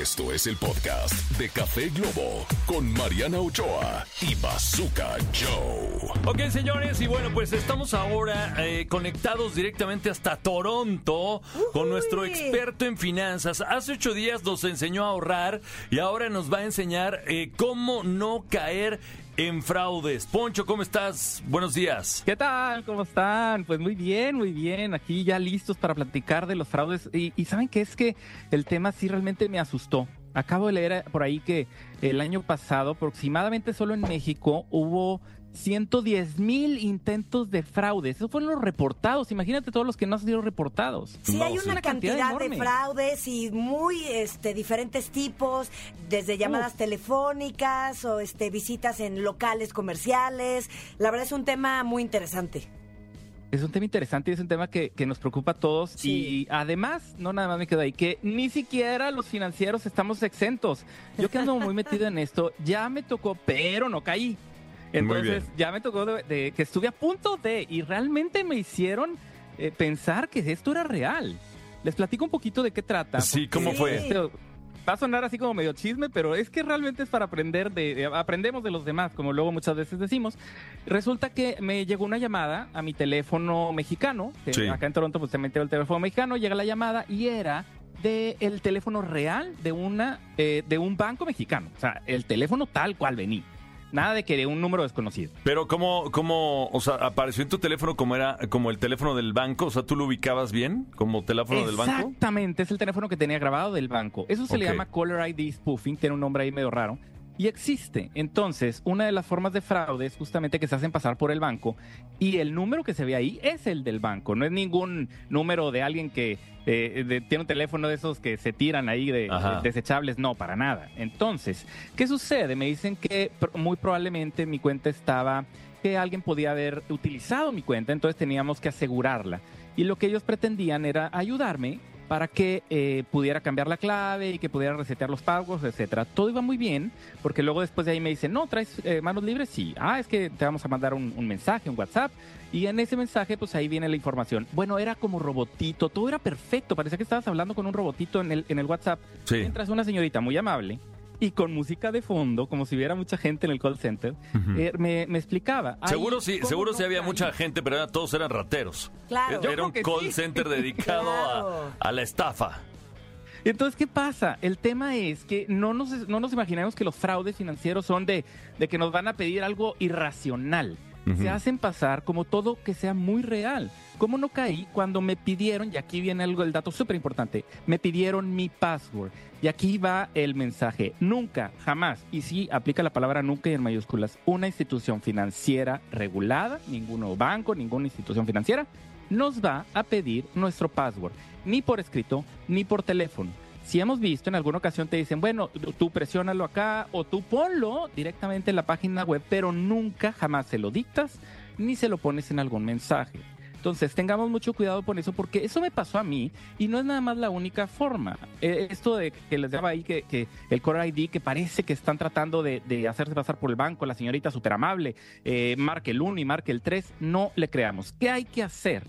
Esto es el podcast de Café Globo con Mariana Ochoa y Bazooka Joe. Ok, señores, y bueno, pues estamos ahora eh, conectados directamente hasta Toronto con nuestro experto en finanzas. Hace ocho días nos enseñó a ahorrar y ahora nos va a enseñar eh, cómo no caer en fraudes. Poncho, ¿cómo estás? Buenos días. ¿Qué tal? ¿Cómo están? Pues muy bien, muy bien. Aquí ya listos para platicar de los fraudes. Y, y ¿saben qué? Es que el tema sí realmente me asustó. Acabo de leer por ahí que el año pasado, aproximadamente solo en México, hubo 110 mil intentos de fraudes. Esos fueron los reportados. Imagínate todos los que no han sido reportados. Sí, No, hay una Una cantidad cantidad de fraudes y muy este, diferentes tipos, desde llamadas telefónicas o este, visitas en locales comerciales. La verdad es un tema muy interesante. Es un tema interesante y es un tema que, que nos preocupa a todos. Sí. Y además, no nada más me quedo ahí, que ni siquiera los financieros estamos exentos. Yo que ando muy metido en esto, ya me tocó, pero no caí. Entonces, ya me tocó de, de que estuve a punto de, y realmente me hicieron eh, pensar que esto era real. Les platico un poquito de qué trata. Sí, ¿cómo fue? este va a sonar así como medio chisme, pero es que realmente es para aprender de, de- aprendemos de los demás, como luego muchas veces decimos. Resulta que me llegó una llamada a mi teléfono mexicano, que Sí. acá en Toronto pues tengo el teléfono mexicano, llega la llamada y era de el teléfono real de una eh, de un banco mexicano, o sea, el teléfono tal cual venía. Nada de que de un número desconocido. Pero ¿cómo, cómo, o sea, apareció en tu teléfono como era, como el teléfono del banco? O sea, ¿tú lo ubicabas bien como teléfono del banco? Exactamente, es el teléfono que tenía grabado del banco. Eso se le llama Caller ID spoofing, tiene un nombre ahí medio raro. Y existe. Entonces, una de las formas de fraude es justamente que se hacen pasar por el banco y el número que se ve ahí es el del banco. No es ningún número de alguien que eh, de- tiene un teléfono de esos que se tiran ahí de, de desechables. No, para nada. Entonces, ¿qué sucede? Me dicen que pr- muy probablemente mi cuenta estaba que alguien podía haber utilizado mi cuenta, entonces teníamos que asegurarla. Y lo que ellos pretendían era ayudarme para que eh, pudiera cambiar la clave y que pudiera resetear los pagos, etcétera. Todo iba muy bien, porque luego después de ahí me dicen, no, ¿traes eh, manos libres? Sí. Ah, es que te vamos a mandar un, un mensaje, un WhatsApp, y en ese mensaje, pues ahí viene la información. Bueno, era como robotito, todo era perfecto, parecía que estabas hablando con un robotito en el, en el WhatsApp. Sí. Mientras una señorita muy amable y con música de fondo, como si hubiera mucha gente en el call center, eh, me, me explicaba. Seguro sí, ¿cómo seguro sí había mucha gente, pero era- todos eran rateros. Claro. Era Yo un call sí. center dedicado Claro. a, a la estafa. Entonces, ¿qué pasa? El tema es que no nos, no nos imaginemos que los fraudes financieros son de, de que nos van a pedir algo irracional. Se hacen pasar como todo que sea muy real. ¿Cómo no caí cuando me pidieron, y aquí viene algo, el dato súper importante, me pidieron mi password. Y aquí va el mensaje. Nunca, jamás, y sí aplica la palabra nunca y en mayúsculas, una institución financiera regulada, ningún banco, ninguna institución financiera, nos va a pedir nuestro password, ni por escrito, ni por teléfono. Si hemos visto en alguna ocasión te dicen, bueno, tú- presiónalo acá o tú ponlo directamente en la página web, pero nunca jamás se lo dictas ni se lo pones en algún mensaje. Entonces, tengamos mucho cuidado con eso, porque eso me pasó a mí y no es nada más la única forma. Eh, esto de que les daba ahí que, el Core ID, que parece que están tratando de, de hacerse pasar por el banco, la señorita súper amable, eh, marque el 1 y marque el 3, no le creamos. ¿Qué hay que hacer?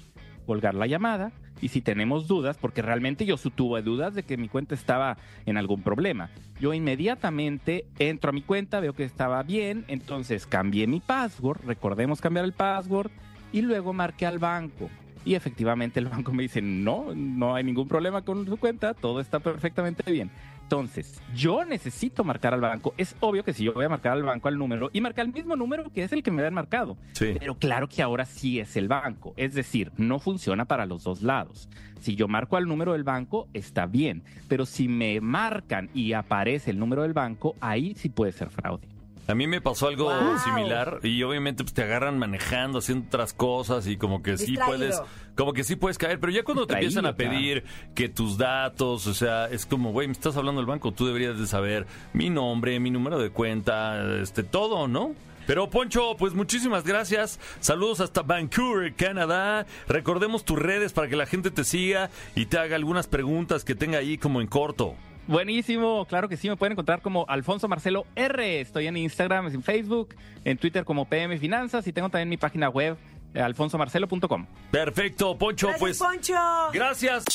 Colgar la llamada y si tenemos dudas, porque realmente yo tuve dudas de que mi cuenta estaba en algún problema, yo inmediatamente entro a mi cuenta, veo que estaba bien, entonces cambié mi password, recordemos cambiar el password y luego marqué al banco. Y efectivamente el banco me dice, no, no hay ningún problema con su cuenta, todo está perfectamente bien. Entonces, yo necesito marcar al banco. Es obvio que si yo voy a marcar al banco al número y marcar el mismo número que es el que me habían marcado. Sí. Pero claro que ahora sí es el banco. Es decir, no funciona para los dos lados. Si yo marco al número del banco, está bien. Pero si me marcan y aparece el número del banco, ahí sí puede ser fraude. A mí me pasó algo Wow. similar y obviamente pues, te agarran manejando, haciendo otras cosas y como que sí puedes, como que sí puedes caer, pero ya cuando te empiezan a pedir que tus datos, o sea, es como, güey, me estás hablando del banco, tú deberías de saber mi nombre, mi número de cuenta, este, todo, ¿no? Pero Poncho, pues muchísimas gracias. Saludos hasta Vancouver, Canadá. Recordemos tus redes para que la gente te siga y te haga algunas preguntas que tenga ahí como en corto. Buenísimo, claro que sí, me pueden encontrar como Alfonso Marcelo R. Estoy en Instagram, en Facebook, en Twitter como PM Finanzas y tengo también mi página web alfonsomarcelo.com. Perfecto, Poncho, Gracias, pues. Poncho. Gracias.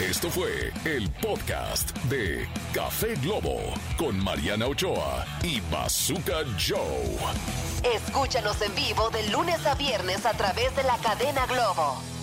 Esto fue el podcast de Café Globo con Mariana Ochoa y Bazooka Joe. Escúchanos en vivo de lunes a viernes a través de la cadena Globo.